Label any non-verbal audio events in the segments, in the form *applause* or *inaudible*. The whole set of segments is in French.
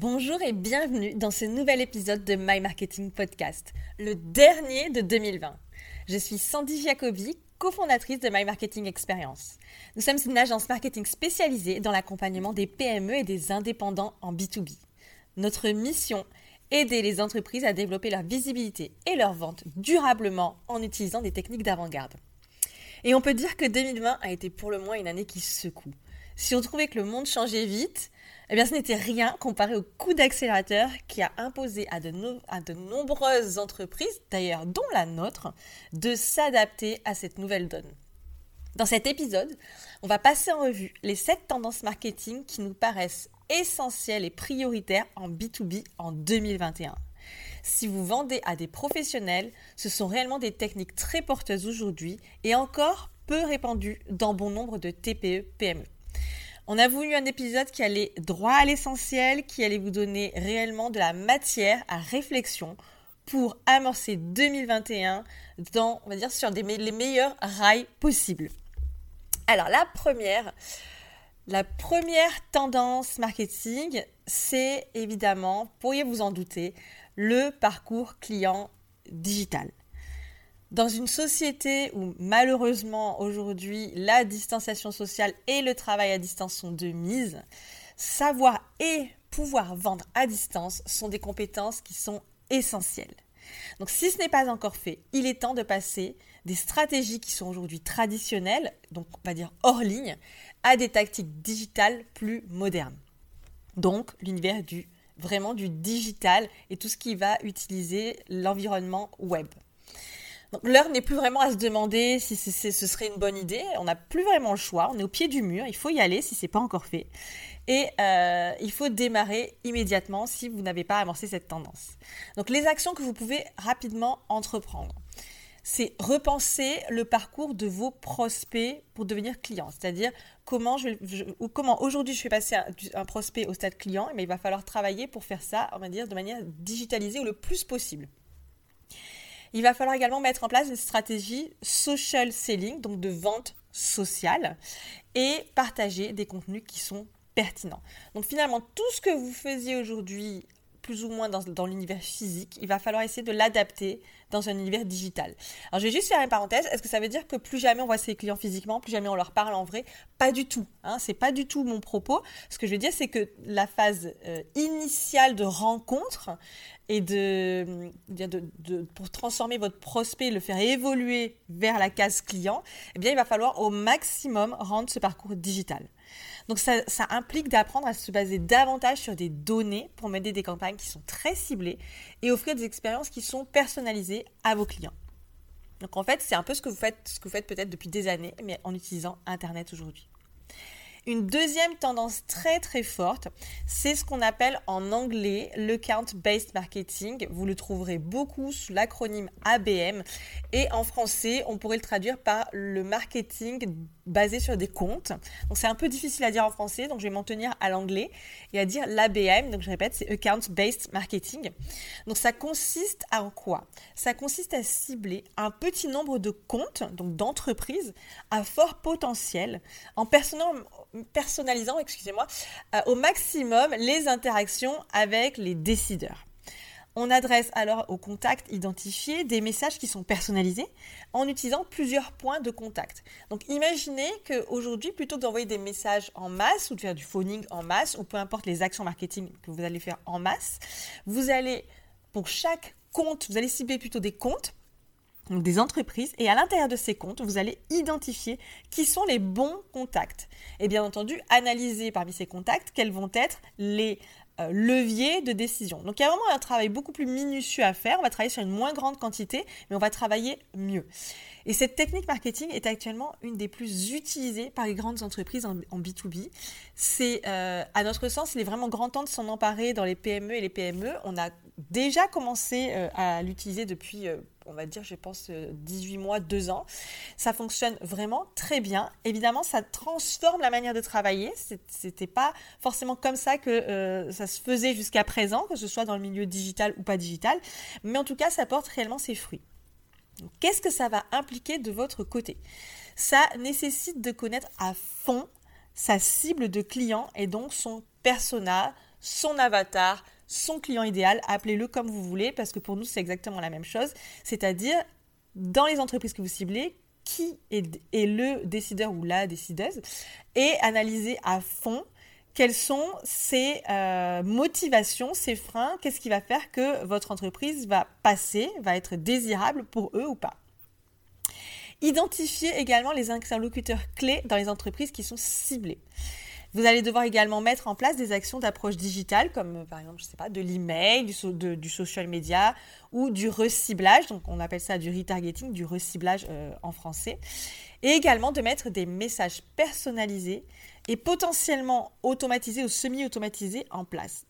Bonjour et bienvenue dans ce nouvel épisode de My Marketing Podcast, le dernier de 2020. Je suis Sandy Jacobi, cofondatrice de My Marketing Experience. Nous sommes une agence marketing spécialisée dans l'accompagnement des PME et des indépendants en B2B. Notre mission aider les entreprises à développer leur visibilité et leur vente durablement en utilisant des techniques d'avant-garde. Et on peut dire que 2020 a été pour le moins une année qui secoue. Si on trouvait que le monde changeait vite, eh bien ce n'était rien comparé au coup d'accélérateur qui a imposé à de, à de nombreuses entreprises, d'ailleurs dont la nôtre, de s'adapter à cette nouvelle donne. Dans cet épisode, on va passer en revue les 7 tendances marketing qui nous paraissent essentielles et prioritaires en B2B en 2021. Si vous vendez à des professionnels, ce sont réellement des techniques très porteuses aujourd'hui et encore peu répandues dans bon nombre de TPE-PME. On a voulu un épisode qui allait droit à l'essentiel, qui allait vous donner réellement de la matière à réflexion pour amorcer 2021 dans, on va dire, sur les meilleurs rails possibles. Alors la première, la première tendance marketing, c'est évidemment, pourriez vous en douter, le parcours client digital. Dans une société où malheureusement aujourd'hui la distanciation sociale et le travail à distance sont de mise, savoir et pouvoir vendre à distance sont des compétences qui sont essentielles. Donc si ce n'est pas encore fait, il est temps de passer des stratégies qui sont aujourd'hui traditionnelles, donc on va dire hors ligne, à des tactiques digitales plus modernes. Donc l'univers du vraiment du digital et tout ce qui va utiliser l'environnement web. L'heure n'est plus vraiment à se demander si ce serait une bonne idée. On n'a plus vraiment le choix. On est au pied du mur. Il faut y aller si ce n'est pas encore fait. Et euh, il faut démarrer immédiatement si vous n'avez pas amorcé cette tendance. Donc les actions que vous pouvez rapidement entreprendre, c'est repenser le parcours de vos prospects pour devenir client. C'est-à-dire comment aujourd'hui je fais passer un, prospect au stade client, mais il va falloir travailler pour faire ça, on va dire, de manière digitalisée ou le plus possible. Il va falloir également mettre en place une stratégie social selling, donc de vente sociale, et partager des contenus qui sont pertinents. Donc finalement, tout ce que vous faisiez aujourd'hui plus ou moins dans, l'univers physique, il va falloir essayer de l'adapter dans un univers digital. Alors je vais juste faire une parenthèse, est-ce que ça veut dire que plus jamais on voit ses clients physiquement, plus jamais on leur parle en vrai? Pas du tout, hein, c'est pas du tout mon propos. Ce que je veux dire, c'est que la phase euh, initiale de rencontre et de, de, pour transformer votre prospect, le faire évoluer vers la case client, eh bien il va falloir au maximum rendre ce parcours digital. Donc ça, implique d'apprendre à se baser davantage sur des données pour mener des campagnes qui sont très ciblées et offrir des expériences qui sont personnalisées à vos clients. Donc en fait, c'est un peu ce que vous faites, ce que vous faites peut-être depuis des années, mais en utilisant Internet aujourd'hui. Une deuxième tendance très très forte, c'est ce qu'on appelle en anglais le count-based marketing. Vous le trouverez beaucoup sous l'acronyme ABM et en français, on pourrait le traduire par le marketing basé sur des comptes. Donc c'est un peu difficile à dire en français, donc je vais m'en tenir à l'anglais et à dire l'ABM. Donc je répète, c'est account-based marketing. Donc ça consiste à en quoi? Ça consiste à cibler un petit nombre de comptes, donc d'entreprises à fort potentiel, en personnalisant, excusez-moi, euh, au maximum les interactions avec les décideurs. On adresse alors au contact identifié des messages qui sont personnalisés en utilisant plusieurs points de contact. Donc imaginez qu'aujourd'hui, plutôt que d'envoyer des messages en masse ou de faire du phoning en masse ou peu importe les actions marketing que vous allez faire en masse, vous allez pour chaque compte, vous allez cibler plutôt des comptes des entreprises, et à l'intérieur de ces comptes, vous allez identifier qui sont les bons contacts. Et bien entendu, analyser parmi ces contacts quels vont être les levier de décision. Donc il y a vraiment un travail beaucoup plus minutieux à faire. On va travailler sur une moins grande quantité, mais on va travailler mieux. Et cette technique marketing est actuellement une des plus utilisées par les grandes entreprises en, B2B. C'est, euh, à notre sens, il est vraiment grand temps de s'en emparer dans les PME et les PME. On a déjà commencé euh, à l'utiliser depuis, euh, on va dire, je pense, 18 mois, 2 ans. Ça fonctionne vraiment très bien. Évidemment, ça transforme la manière de travailler. C'était pas forcément comme ça que ça se faisait jusqu'à présent, que ce soit dans le milieu digital ou pas digital. Mais en tout cas, ça porte réellement ses fruits. Qu'est-ce que ça va impliquer de votre côté? Ça nécessite de connaître à fond sa cible de client et donc son persona, son avatar, son client idéal, appelez-le comme vous voulez, parce que pour nous, c'est exactement la même chose. C'est-à-dire, dans les entreprises que vous ciblez, qui est, le décideur ou la décideuse, et analysez à fond quelles sont ses euh, motivations, ses freins, qu'est-ce qui va faire que votre entreprise va passer, va être désirable pour eux ou pas. Identifiez également les interlocuteurs clés dans les entreprises qui sont ciblées. Vous allez devoir également mettre en place des actions d'approche digitale, comme euh, par exemple, je sais pas, de l'email, du, social media ou du reciblage. Donc, on appelle ça du retargeting, du reciblage euh, en français. Et également de mettre des messages personnalisés et potentiellement automatisé ou semi-automatisé en place.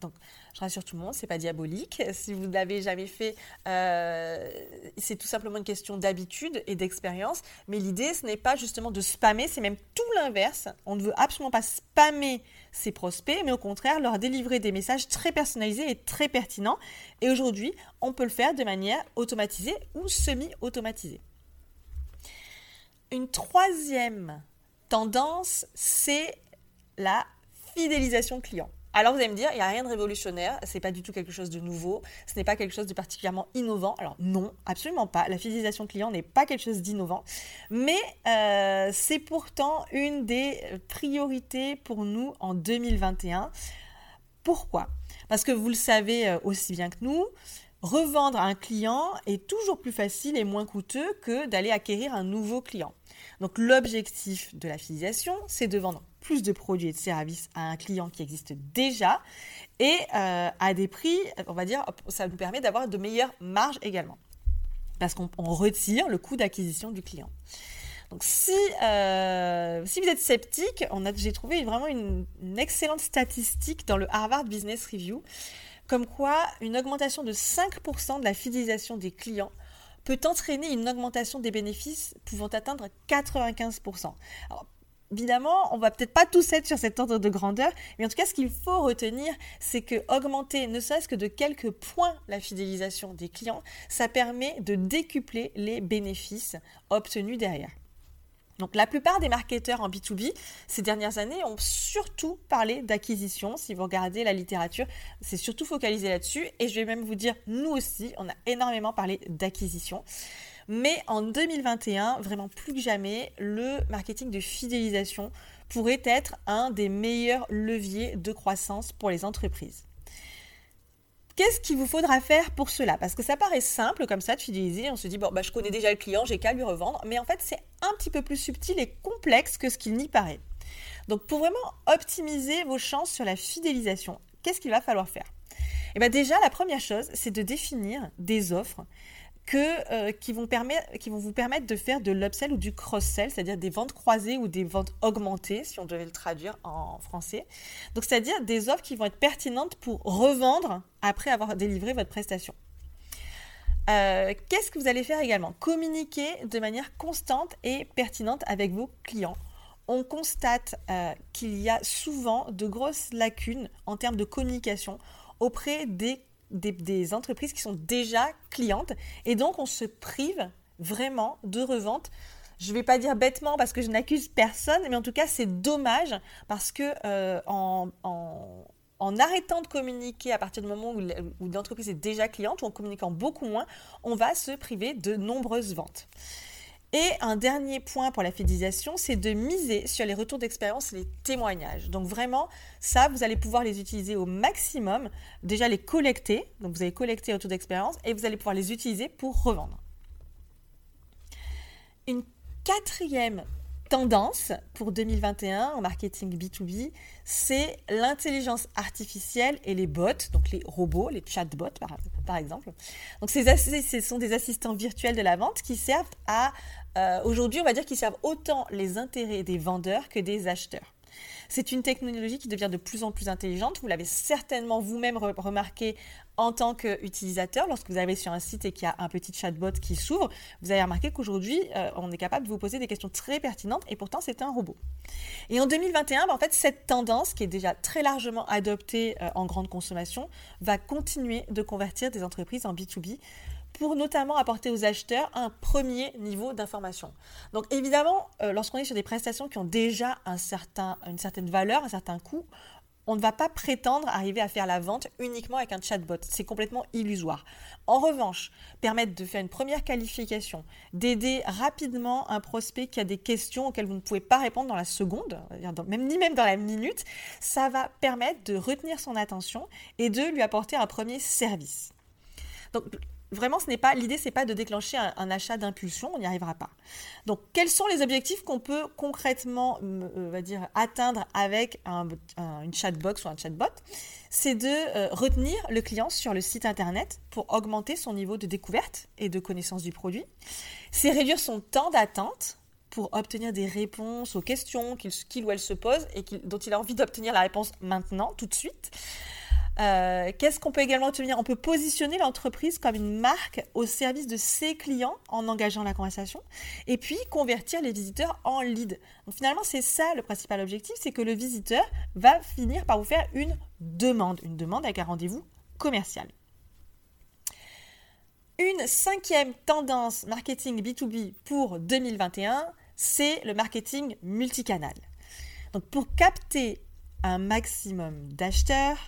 Je rassure tout le monde, c'est pas diabolique. Si vous ne l'avez jamais fait, euh, c'est tout simplement une question d'habitude et d'expérience. Mais l'idée, ce n'est pas justement de spammer, c'est même tout l'inverse. On ne veut absolument pas spammer ses prospects, mais au contraire leur délivrer des messages très personnalisés et très pertinents. Et aujourd'hui, on peut le faire de manière automatisée ou semi-automatisée. Une troisième tendance, c'est la fidélisation client. Alors vous allez me dire, il n'y a rien de révolutionnaire, c'est pas du tout quelque chose de nouveau, ce n'est pas quelque chose de particulièrement innovant. Alors non, absolument pas. La fidélisation client n'est pas quelque chose d'innovant, mais euh, c'est pourtant une des priorités pour nous en 2021. Pourquoi? Parce que vous le savez euh, aussi bien que nous, revendre un client est toujours plus facile et moins coûteux que d'aller acquérir un nouveau client. Donc l'objectif de la fidélisation, c'est de vendre plus de produits et de services à un client qui existe déjà et euh, à des prix, on va dire, ça nous permet d'avoir de meilleures marges également. Parce qu'on retire le coût d'acquisition du client. Donc si, euh, si vous êtes sceptique, j'ai trouvé vraiment une, une, excellente statistique dans le Harvard Business Review, comme quoi une augmentation de 5% de la fidélisation des clients peut entraîner une augmentation des bénéfices pouvant atteindre 95%. Alors, Évidemment, on va peut-être pas tous être sur cet ordre de grandeur, mais en tout cas, ce qu'il faut retenir, c'est que augmenter ne serait-ce que de quelques points la fidélisation des clients, ça permet de décupler les bénéfices obtenus derrière. Donc la plupart des marketeurs en B2B ces dernières années ont surtout parlé d'acquisition. Si vous regardez la littérature, c'est surtout focalisé là-dessus. Et je vais même vous dire, nous aussi, on a énormément parlé d'acquisition. Mais en 2021, vraiment plus que jamais, le marketing de fidélisation pourrait être un des meilleurs leviers de croissance pour les entreprises. Qu'est-ce qu'il vous faudra faire pour cela? Parce que ça paraît simple comme ça de fidéliser, on se dit bon bah je connais déjà le client, j'ai qu'à lui revendre, mais en fait c'est un petit peu plus subtil et complexe que ce qu'il n'y paraît. Donc pour vraiment optimiser vos chances sur la fidélisation, qu'est-ce qu'il va falloir faire? Eh bien déjà la première chose, c'est de définir des offres que, euh, qui, vont qui vont vous permettre de faire de l'upsell ou du cross-sell, c'est-à-dire des ventes croisées ou des ventes augmentées, si on devait le traduire en français. Donc, c'est-à-dire des offres qui vont être pertinentes pour revendre après avoir délivré votre prestation. Euh, qu'est-ce que vous allez faire également? Communiquer de manière constante et pertinente avec vos clients. On constate euh, qu'il y a souvent de grosses lacunes en termes de communication auprès des des, entreprises qui sont déjà clientes et donc on se prive vraiment de revente je ne vais pas dire bêtement parce que je n'accuse personne, mais en tout cas c'est dommage parce que euh, en, en, arrêtant de communiquer à partir du moment où l'entreprise est déjà cliente ou en communiquant beaucoup moins, on va se priver de nombreuses ventes. Et un dernier point pour la fidélisation, c'est de miser sur les retours d'expérience et les témoignages. Donc vraiment, ça, vous allez pouvoir les utiliser au maximum. Déjà les collecter, donc vous allez collecter les retours d'expérience et vous allez pouvoir les utiliser pour revendre. Une quatrième tendance pour 2021 en marketing B2B, c'est l'intelligence artificielle et les bots, donc les robots, les chatbots par, exemple. Donc ce sont des assistants virtuels de la vente qui servent à euh, aujourd'hui, on va dire qu'ils servent autant les intérêts des vendeurs que des acheteurs. C'est une technologie qui devient de plus en plus intelligente. Vous l'avez certainement vous-même remarqué en tant qu'utilisateur. Lorsque vous arrivez sur un site et qu'il y a un petit chatbot qui s'ouvre, vous avez remarqué qu'aujourd'hui, euh, on est capable de vous poser des questions très pertinentes et pourtant c'est un robot. Et en 2021, bah, en fait, cette tendance qui est déjà très largement adoptée euh, en grande consommation va continuer de convertir des entreprises en B2B pour notamment apporter aux acheteurs un premier niveau d'information. Donc évidemment, euh, lorsqu'on est sur des prestations qui ont déjà un certain, une certaine valeur, un certain coût, on ne va pas prétendre arriver à faire la vente uniquement avec un chatbot. C'est complètement illusoire. En revanche, permettre de faire une première qualification, d'aider rapidement un prospect qui a des questions auxquelles vous ne pouvez pas répondre dans la seconde, même, ni même dans la minute, ça va permettre de retenir son attention et de lui apporter un premier service. Donc vraiment, ce n'est pas l'idée, c'est pas de déclencher un, achat d'impulsion, on n'y arrivera pas. Donc, quels sont les objectifs qu'on peut concrètement, euh, va dire, atteindre avec un, une chatbox ou un chatbot? C'est de euh, retenir le client sur le site internet pour augmenter son niveau de découverte et de connaissance du produit. C'est réduire son temps d'attente pour obtenir des réponses aux questions qu'il ou elle se pose et dont il a envie d'obtenir la réponse maintenant, tout de suite. Euh, qu'est-ce qu'on peut également obtenir? On peut positionner l'entreprise comme une marque au service de ses clients en engageant la conversation et puis convertir les visiteurs en lead. Donc finalement, c'est ça le principal objectif, c'est que le visiteur va finir par vous faire une demande, une demande avec un rendez-vous commercial. Une cinquième tendance marketing B2B pour 2021, c'est le marketing multicanal. Donc pour capter un maximum d'acheteurs,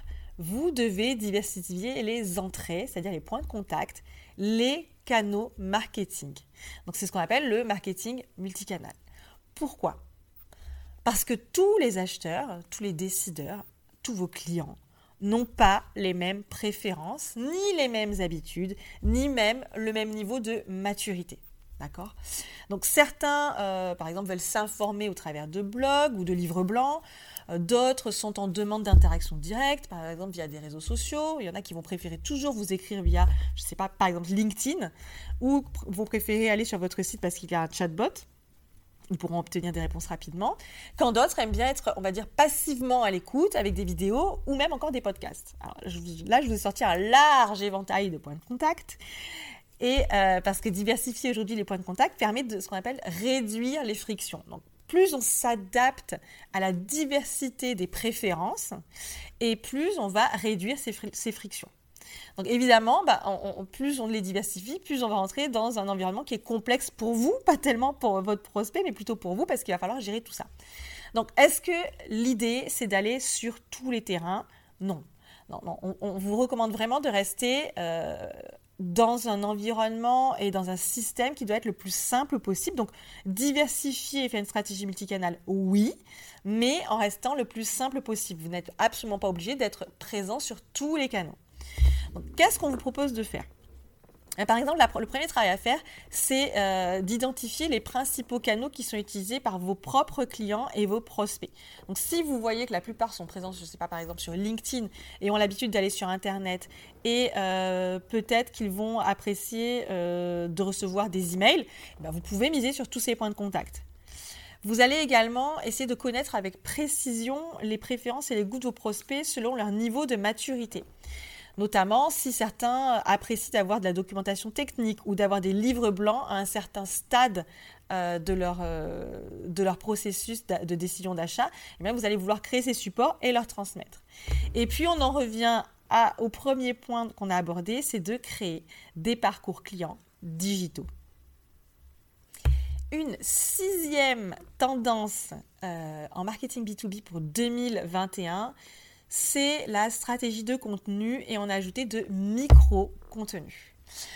vous devez diversifier les entrées, c'est-à-dire les points de contact, les canaux marketing. Donc c'est ce qu'on appelle le marketing multicanal. Pourquoi? Parce que tous les acheteurs, tous les décideurs, tous vos clients n'ont pas les mêmes préférences, ni les mêmes habitudes, ni même le même niveau de maturité. D'accord Donc certains, euh, par exemple, veulent s'informer au travers de blogs ou de livres blancs. Euh, d'autres sont en demande d'interaction directe, par exemple via des réseaux sociaux. Il y en a qui vont préférer toujours vous écrire via, je ne sais pas, par exemple LinkedIn, ou vont préférer aller sur votre site parce qu'il y a un chatbot. Ils pourront obtenir des réponses rapidement. Quand d'autres aiment bien être, on va dire, passivement à l'écoute avec des vidéos ou même encore des podcasts. là, je vous ai sorti un large éventail de points de contact. Et euh, parce que diversifier aujourd'hui les points de contact permet de ce qu'on appelle réduire les frictions. Donc, plus on s'adapte à la diversité des préférences et plus on va réduire ces, frictions. Donc évidemment, bah, plus on les diversifie, plus on va rentrer dans un environnement qui est complexe pour vous, pas tellement pour votre prospect, mais plutôt pour vous, parce qu'il va falloir gérer tout ça. Donc est-ce que l'idée, c'est d'aller sur tous les terrains? Non. non, on, vous recommande vraiment de rester euh, dans un environnement et dans un système qui doit être le plus simple possible. Donc, diversifier et faire une stratégie multicanale, oui, mais en restant le plus simple possible. Vous n'êtes absolument pas obligé d'être présent sur tous les canaux. qu'est-ce qu'on vous propose de faire? Par exemple, le premier travail à faire, c'est euh, d'identifier les principaux canaux qui sont utilisés par vos propres clients et vos prospects. Donc, si vous voyez que la plupart sont présents, je ne sais pas, par exemple, sur LinkedIn et ont l'habitude d'aller sur Internet et euh, peut-être qu'ils vont apprécier euh, de recevoir des emails, eh ben, vous pouvez miser sur tous ces points de contact. Vous allez également essayer de connaître avec précision les préférences et les goûts de vos prospects selon leur niveau de maturité notamment si certains apprécient d'avoir de la documentation technique ou d'avoir des livres blancs à un certain stade euh, de, leur, euh, de leur processus de décision d'achat, eh vous allez vouloir créer ces supports et leur transmettre. Et puis on en revient au premier point qu'on a abordé, c'est de créer des parcours clients digitaux. Une sixième tendance euh, en marketing B2B pour 2021, c'est la stratégie de contenu et on a ajouté de micro-contenu.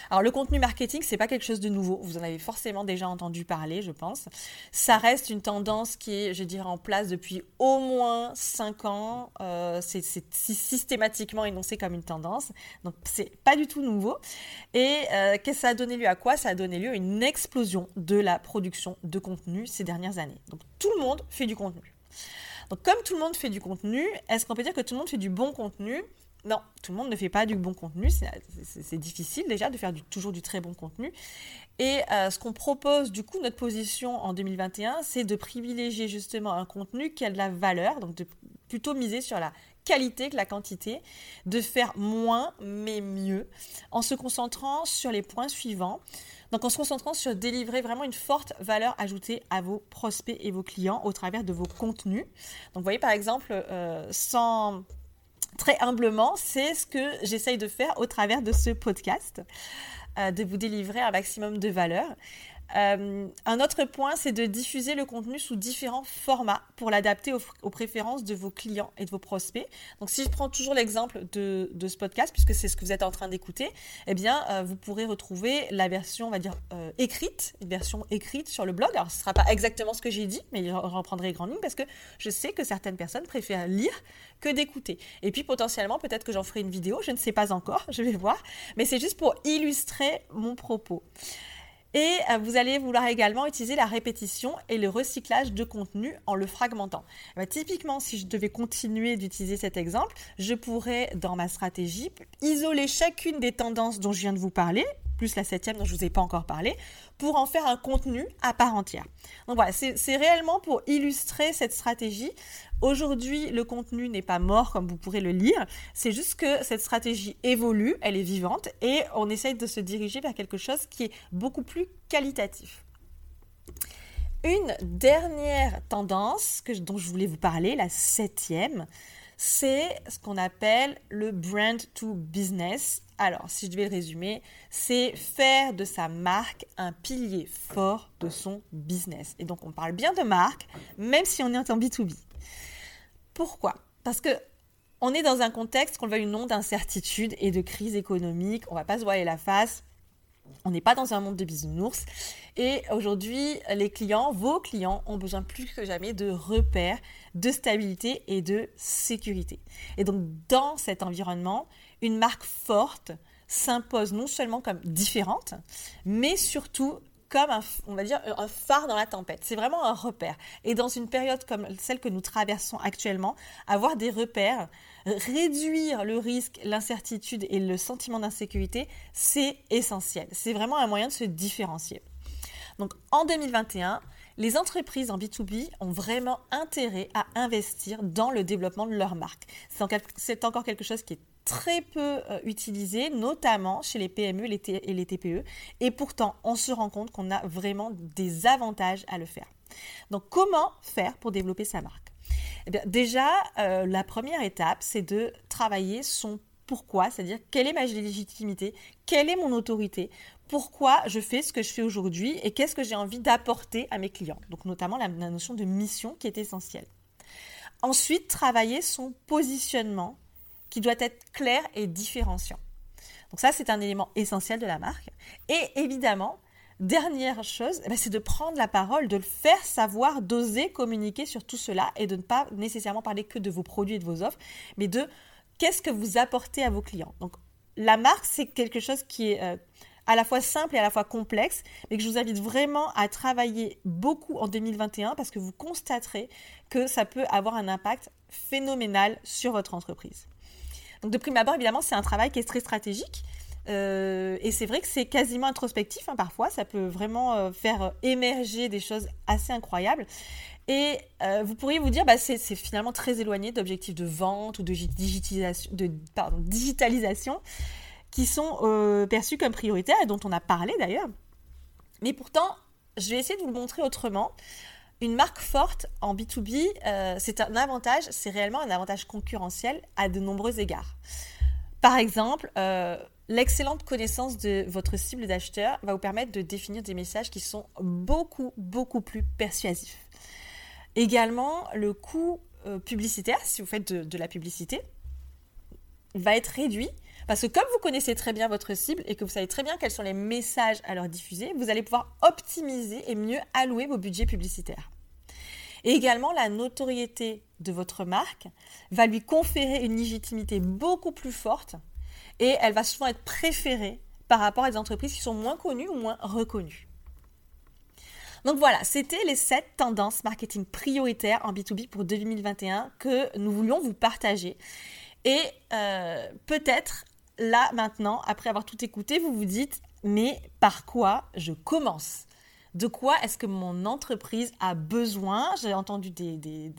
Alors le contenu marketing, c'est pas quelque chose de nouveau. Vous en avez forcément déjà entendu parler, je pense. Ça reste une tendance qui est, je dirais, en place depuis au moins 5 ans. Euh, c'est systématiquement énoncé comme une tendance. Donc c'est pas du tout nouveau. Et euh, qu'est-ce que ça a donné lieu à quoi? Ça a donné lieu à une explosion de la production de contenu ces dernières années. Donc tout le monde fait du contenu. Donc comme tout le monde fait du contenu, est-ce qu'on peut dire que tout le monde fait du bon contenu? Non, tout le monde ne fait pas du bon contenu. C'est difficile déjà de faire toujours du très bon contenu. Et euh, ce qu'on propose, du coup, notre position en 2021, c'est de privilégier justement un contenu qui a de la valeur, donc de plutôt miser sur la qualité que la quantité, de faire moins mais mieux, en se concentrant sur les points suivants. Donc en se concentrant sur délivrer vraiment une forte valeur ajoutée à vos prospects et vos clients au travers de vos contenus. Donc vous voyez par exemple, euh, sans très humblement, c'est ce que j'essaye de faire au travers de ce podcast, euh, de vous délivrer un maximum de valeur. Euh, un autre point, c'est de diffuser le contenu sous différents formats pour l'adapter aux, préférences de vos clients et de vos prospects. Donc, si je prends toujours l'exemple de, ce podcast, puisque c'est ce que vous êtes en train d'écouter, eh bien, euh, vous pourrez retrouver la version, on va dire, euh, écrite, une version écrite sur le blog. Alors, ce ne sera pas exactement ce que j'ai dit, mais je reprendrai les grandes lignes parce que je sais que certaines personnes préfèrent lire que d'écouter. Et puis, potentiellement, peut-être que j'en ferai une vidéo, je ne sais pas encore, *laughs* je vais voir, mais c'est juste pour illustrer mon propos. Et euh, vous allez vouloir également utiliser la répétition et le recyclage de contenu en le fragmentant. Eh ben, typiquement, si je devais continuer d'utiliser cet exemple, je pourrais, dans ma stratégie, isoler chacune des tendances dont je viens de vous parler, plus la septième dont je ne vous ai pas encore parlé, pour en faire un contenu à part entière. Donc voilà, c'est réellement pour illustrer cette stratégie. Aujourd'hui, le contenu n'est pas mort comme vous pourrez le lire, c'est juste que cette stratégie évolue, elle est vivante et on essaye de se diriger vers quelque chose qui est beaucoup plus qualitatif. Une dernière tendance dont je voulais vous parler, la septième, c'est ce qu'on appelle le brand to business. Alors, si je devais le résumer, c'est faire de sa marque un pilier fort de son business. Et donc, on parle bien de marque, même si on est en B2B. Pourquoi? Parce que on est dans un contexte, qu'on le veuille ou non, d'incertitude et de crise économique. On ne va pas se voiler la face. On n'est pas dans un monde de bisounours. Et aujourd'hui, les clients, vos clients, ont besoin plus que jamais de repères, de stabilité et de sécurité. Et donc, dans cet environnement, une marque forte s'impose non seulement comme différente, mais surtout comme un, on va dire, un phare dans la tempête. C'est vraiment un repère. Et dans une période comme celle que nous traversons actuellement, avoir des repères, réduire le risque, l'incertitude et le sentiment d'insécurité, c'est essentiel. C'est vraiment un moyen de se différencier. Donc en 2021, les entreprises en B2B ont vraiment intérêt à investir dans le développement de leur marque. C'est encore quelque chose qui est très peu euh, utilisé, notamment chez les PME et les TPE. Et pourtant, on se rend compte qu'on a vraiment des avantages à le faire. Donc, comment faire pour développer sa marque? Eh bien, Déjà, euh, la première étape, c'est de travailler son pourquoi, c'est-à-dire quelle est ma légitimité, quelle est mon autorité, pourquoi je fais ce que je fais aujourd'hui et qu'est-ce que j'ai envie d'apporter à mes clients. Donc notamment la, notion de mission qui est essentielle. Ensuite, travailler son positionnement qui doit être clair et différenciant. Donc ça, c'est un élément essentiel de la marque. Et évidemment, dernière chose, eh ben, c'est de prendre la parole, de le faire savoir, d'oser communiquer sur tout cela et de ne pas nécessairement parler que de vos produits et de vos offres, mais de qu'est-ce que vous apportez à vos clients. Donc la marque, c'est quelque chose qui est euh, à la fois simple et à la fois complexe, mais que je vous invite vraiment à travailler beaucoup en 2021 parce que vous constaterez que ça peut avoir un impact phénoménal sur votre entreprise. De prime abord, évidemment, c'est un travail qui est très stratégique. Euh, et c'est vrai que c'est quasiment introspectif hein, parfois, ça peut vraiment euh, faire émerger des choses assez incroyables. Et euh, vous pourriez vous dire, bah, c'est finalement très éloigné d'objectifs de vente ou de digitalisation, digitalisation qui sont perçus comme prioritaires et dont on a parlé d'ailleurs. Mais pourtant, je vais essayer de vous le montrer autrement. Une marque forte en B2B, c'est un avantage, c'est réellement un avantage concurrentiel à de nombreux égards. Par exemple, L'excellente connaissance de votre cible d'acheteur va vous permettre de définir des messages qui sont beaucoup, beaucoup plus persuasifs. Également, le coût euh, publicitaire, si vous faites de, la publicité, va être réduit parce que comme vous connaissez très bien votre cible et que vous savez très bien quels sont les messages à leur diffuser, vous allez pouvoir optimiser et mieux allouer vos budgets publicitaires. Et également, la notoriété de votre marque va lui conférer une légitimité beaucoup plus forte et elle va souvent être préférée par rapport à des entreprises qui sont moins connues ou moins reconnues. Donc voilà, c'était les 7 tendances marketing prioritaires en B2B pour 2021 que nous voulions vous partager. Et euh, peut-être là maintenant, après avoir tout écouté, vous vous dites, mais par quoi je commence? De quoi est-ce que mon entreprise a besoin? J'ai entendu des,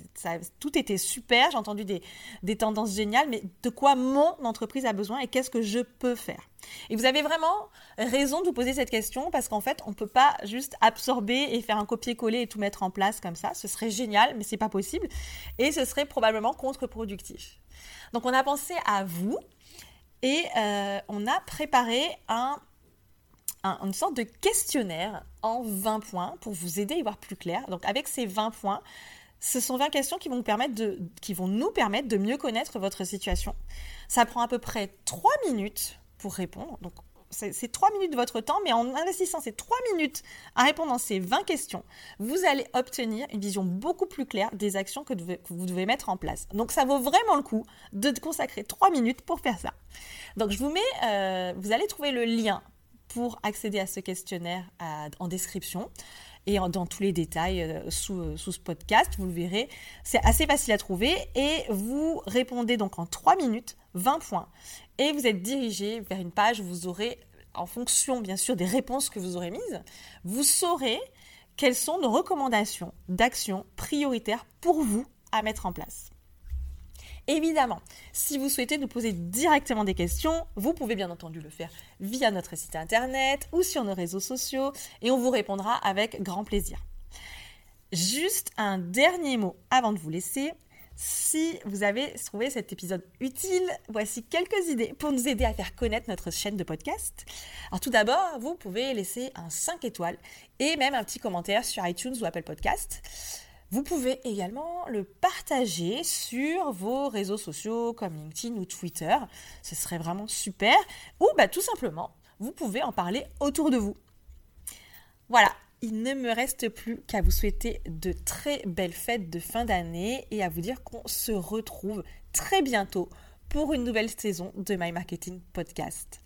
tout était super, j'ai entendu des, des, tendances géniales, mais de quoi mon entreprise a besoin et qu'est-ce que je peux faire? Et vous avez vraiment raison de vous poser cette question parce qu'en fait, on ne peut pas juste absorber et faire un copier-coller et tout mettre en place comme ça. Ce serait génial, mais c'est pas possible et ce serait probablement contre-productif. Donc, on a pensé à vous et euh, on a préparé un une sorte de questionnaire en 20 points pour vous aider à y voir plus clair. Donc avec ces 20 points, ce sont 20 questions qui vont, permettre de, qui vont nous permettre de mieux connaître votre situation. Ça prend à peu près 3 minutes pour répondre. C'est 3 minutes de votre temps, mais en investissant ces 3 minutes à répondre à ces 20 questions, vous allez obtenir une vision beaucoup plus claire des actions que, vous devez mettre en place. Donc ça vaut vraiment le coup de consacrer 3 minutes pour faire ça. Donc je vous mets, euh, vous allez trouver le lien pour accéder à ce questionnaire en description et dans tous les détails euh, sous, euh, sous, ce podcast, vous le verrez. C'est assez facile à trouver et vous répondez donc en 3 minutes 20 points et vous êtes dirigé vers une page où vous aurez, en fonction bien sûr des réponses que vous aurez mises, vous saurez quelles sont nos recommandations d'actions prioritaires pour vous à mettre en place. Évidemment, si vous souhaitez nous poser directement des questions, vous pouvez bien entendu le faire via notre site internet ou sur nos réseaux sociaux et on vous répondra avec grand plaisir. Juste un dernier mot avant de vous laisser. Si vous avez trouvé cet épisode utile, voici quelques idées pour nous aider à faire connaître notre chaîne de podcast. Alors tout d'abord, vous pouvez laisser un 5 étoiles et même un petit commentaire sur iTunes ou Apple Podcast. Vous pouvez également le partager sur vos réseaux sociaux comme LinkedIn ou Twitter. Ce serait vraiment super. Ou bah, tout simplement, vous pouvez en parler autour de vous. Voilà, il ne me reste plus qu'à vous souhaiter de très belles fêtes de fin d'année et à vous dire qu'on se retrouve très bientôt pour une nouvelle saison de My Marketing Podcast.